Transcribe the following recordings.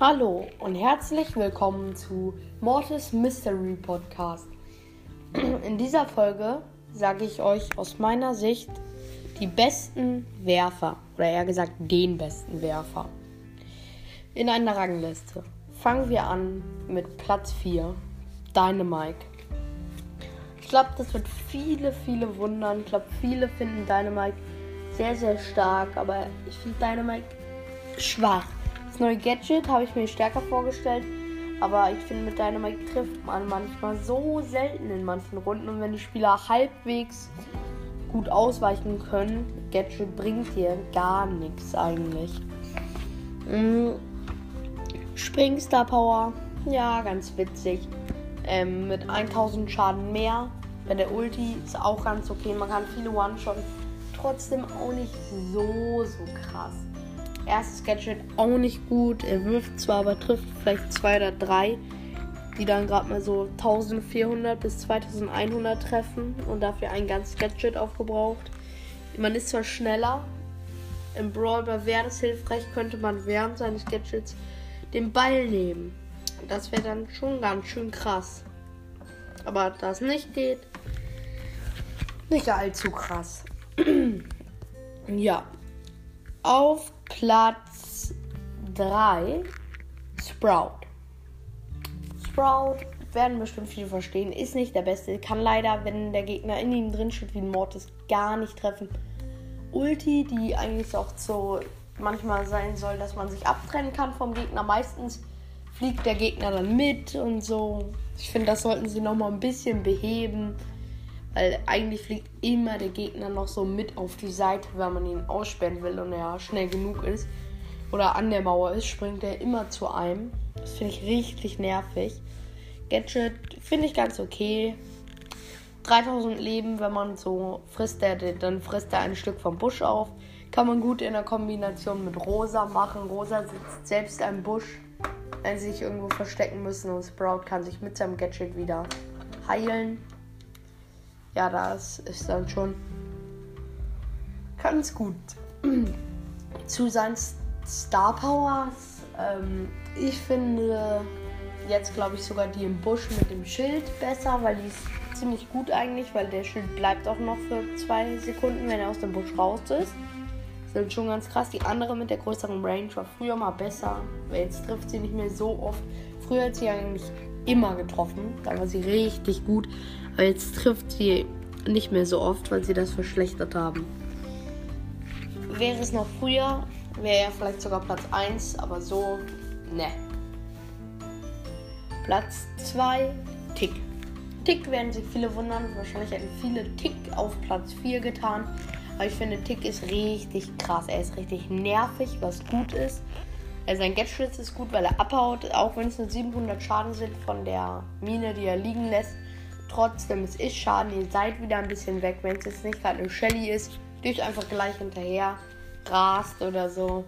Hallo und herzlich willkommen zu Mortis Mystery Podcast. In dieser Folge sage ich euch aus meiner Sicht die besten Werfer oder eher gesagt den besten Werfer in einer Rangliste. Fangen wir an mit Platz 4, Dynamike. Ich glaube, das wird viele, viele wundern. Ich glaube, viele finden Dynamike sehr, sehr stark, aber ich finde Dynamike schwach. Neue Gadget habe ich mir stärker vorgestellt, aber ich finde, mit Dynamite trifft man manchmal so selten in manchen Runden und wenn die Spieler halbwegs gut ausweichen können, Gadget bringt hier gar nichts eigentlich. Mhm. Springstar Power, ja, ganz witzig. Ähm, mit 1000 Schaden mehr. Bei der Ulti ist auch ganz okay. Man kann viele One-Shot. Trotzdem auch nicht so, so krass. Erstes Gadget auch nicht gut. Er wirft zwar, aber trifft vielleicht zwei oder drei, die dann gerade mal so 1400 bis 2100 treffen und dafür ein ganzes Gadget aufgebraucht. Man ist zwar schneller, im Brawl wäre das hilfreich, könnte man während seines Gadgets den Ball nehmen. Das wäre dann schon ganz schön krass. Aber da es nicht geht, nicht allzu krass. ja. Auf Platz 3 Sprout. Sprout werden bestimmt viele verstehen, ist nicht der beste, kann leider, wenn der Gegner in ihm drin steht wie ein Mortis, gar nicht treffen. Ulti, die eigentlich auch so manchmal sein soll, dass man sich abtrennen kann vom Gegner. Meistens fliegt der Gegner dann mit und so. Ich finde, das sollten sie noch mal ein bisschen beheben. Weil eigentlich fliegt immer der Gegner noch so mit auf die Seite, wenn man ihn aussperren will und er schnell genug ist. Oder an der Mauer ist, springt er immer zu einem. Das finde ich richtig nervig. Gadget finde ich ganz okay. 3000 Leben, wenn man so frisst, der, dann frisst er ein Stück vom Busch auf. Kann man gut in der Kombination mit Rosa machen. Rosa sitzt selbst am Busch, wenn sie sich irgendwo verstecken müssen und Sprout kann sich mit seinem Gadget wieder heilen ja, das ist dann schon ganz gut. Zu seinen Star Powers, ähm, ich finde jetzt glaube ich sogar die im Busch mit dem Schild besser, weil die ist ziemlich gut eigentlich, weil der Schild bleibt auch noch für zwei Sekunden, wenn er aus dem Busch raus ist. Ist schon ganz krass. Die andere mit der größeren Range war früher mal besser, weil jetzt trifft sie nicht mehr so oft. Früher hat sie eigentlich immer getroffen, da war sie richtig gut. Aber jetzt trifft sie nicht mehr so oft, weil sie das verschlechtert haben. Wäre es noch früher, wäre er vielleicht sogar Platz 1, aber so, ne. Platz 2, Tick. Tick werden sich viele wundern. Wahrscheinlich hätten viele Tick auf Platz 4 getan. Aber ich finde, Tick ist richtig krass. Er ist richtig nervig, was gut ist. Sein Gadget ist gut, weil er abhaut, auch wenn es nur 700 Schaden sind von der Mine, die er liegen lässt. Trotzdem, es ist Schaden. Ihr seid wieder ein bisschen weg. Wenn es jetzt nicht gerade eine Shelly ist, durch einfach gleich hinterher rast oder so.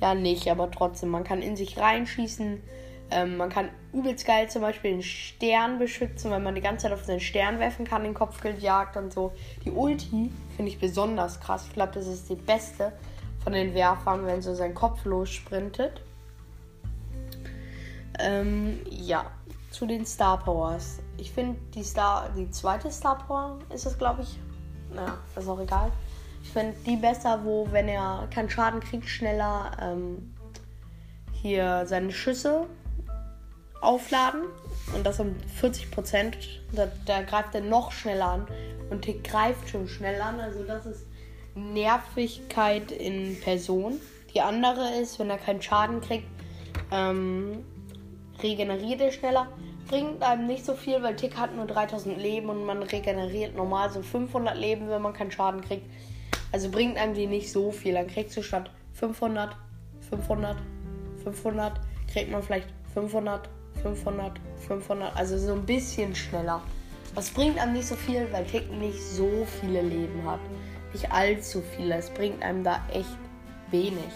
Ja, nicht, aber trotzdem, man kann in sich reinschießen. Ähm, man kann übelst geil zum Beispiel den Stern beschützen, wenn man die ganze Zeit auf den Stern werfen kann, den Kopfgeld jagt und so. Die Ulti finde ich besonders krass. Ich glaube, das ist die beste von den Werfern, wenn so sein Kopf lossprintet. Ähm, ja, zu den Star Powers. Ich finde die Star, die zweite Star Power ist es, glaube ich. Naja, ist auch egal. Ich finde die besser, wo, wenn er keinen Schaden kriegt, schneller ähm, hier seine Schüsse aufladen. Und das um 40 Prozent. Da, da, greift er noch schneller an. Und Tick greift schon schnell an. Also das ist Nervigkeit in Person. Die andere ist, wenn er keinen Schaden kriegt, ähm, regeneriert er schneller. Bringt einem nicht so viel, weil Tick hat nur 3000 Leben und man regeneriert normal so 500 Leben, wenn man keinen Schaden kriegt. Also bringt einem die nicht so viel. Dann kriegst du statt 500, 500, 500, kriegt man vielleicht 500, 500, 500. Also so ein bisschen schneller. Das bringt einem nicht so viel, weil Tick nicht so viele Leben hat. Nicht allzu viele. Es bringt einem da echt wenig.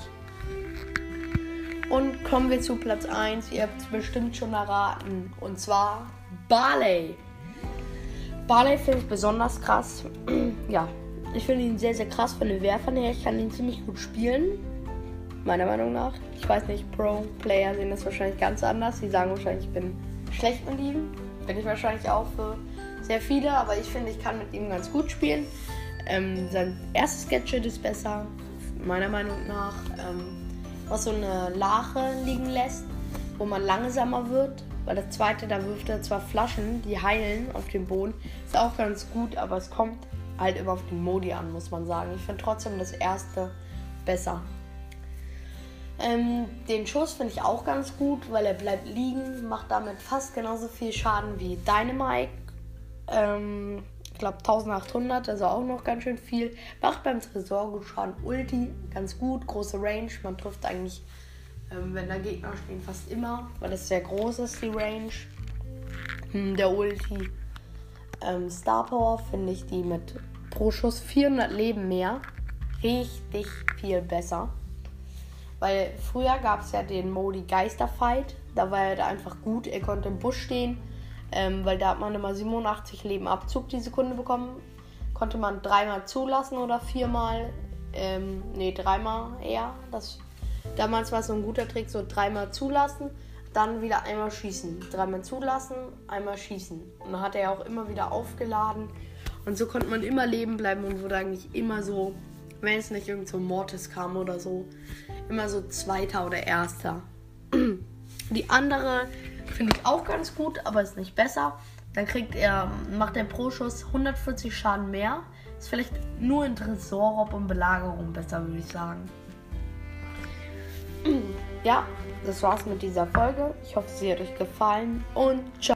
Und kommen wir zu Platz 1. Ihr habt es bestimmt schon erraten. Und zwar Barley. Barley finde ich besonders krass. ja, ich finde ihn sehr, sehr krass von den Werfern her. Ich kann ihn ziemlich gut spielen. meiner Meinung nach. Ich weiß nicht, Pro-Player sehen das wahrscheinlich ganz anders. Die sagen wahrscheinlich, ich bin schlecht mit ihm. Bin ich wahrscheinlich auch für sehr viele, aber ich finde, ich kann mit ihm ganz gut spielen. Ähm, sein erstes Gadget ist besser, meiner Meinung nach. Ähm, was so eine Lache liegen lässt, wo man langsamer wird. Weil das zweite, da wirft er zwar Flaschen, die heilen auf dem Boden. Ist auch ganz gut, aber es kommt halt immer auf den Modi an, muss man sagen. Ich finde trotzdem das erste besser. Ähm, den Schuss finde ich auch ganz gut, weil er bleibt liegen, macht damit fast genauso viel Schaden wie Dynamite. Ähm, ich glaube 1800, also auch noch ganz schön viel. Macht beim Tresor gut Schaden. Ulti ganz gut, große Range. Man trifft eigentlich, ähm, wenn da Gegner stehen, fast immer, weil es sehr groß ist, die Range. Hm, der Ulti. Ähm, Star Power finde ich die mit pro Schuss 400 Leben mehr richtig viel besser. Weil früher gab es ja den Modi Geisterfight. Da war er da einfach gut. Er konnte im Busch stehen. Ähm, weil da hat man immer 87 Leben Abzug die Sekunde bekommen. Konnte man dreimal zulassen oder viermal. Ähm, nee, dreimal eher. Das, damals war es so ein guter Trick, so dreimal zulassen, dann wieder einmal schießen. Dreimal zulassen, einmal schießen. Und dann hat er auch immer wieder aufgeladen. Und so konnte man immer leben bleiben und wurde eigentlich immer so, wenn es nicht irgend so Mortis kam oder so, immer so Zweiter oder Erster. Die andere finde ich auch ganz gut, aber ist nicht besser. Dann kriegt er, macht er pro Schuss 140 Schaden mehr. Ist vielleicht nur in Tresorraub und Belagerung besser, würde ich sagen. Ja, das war's mit dieser Folge. Ich hoffe, sie hat euch gefallen und ciao.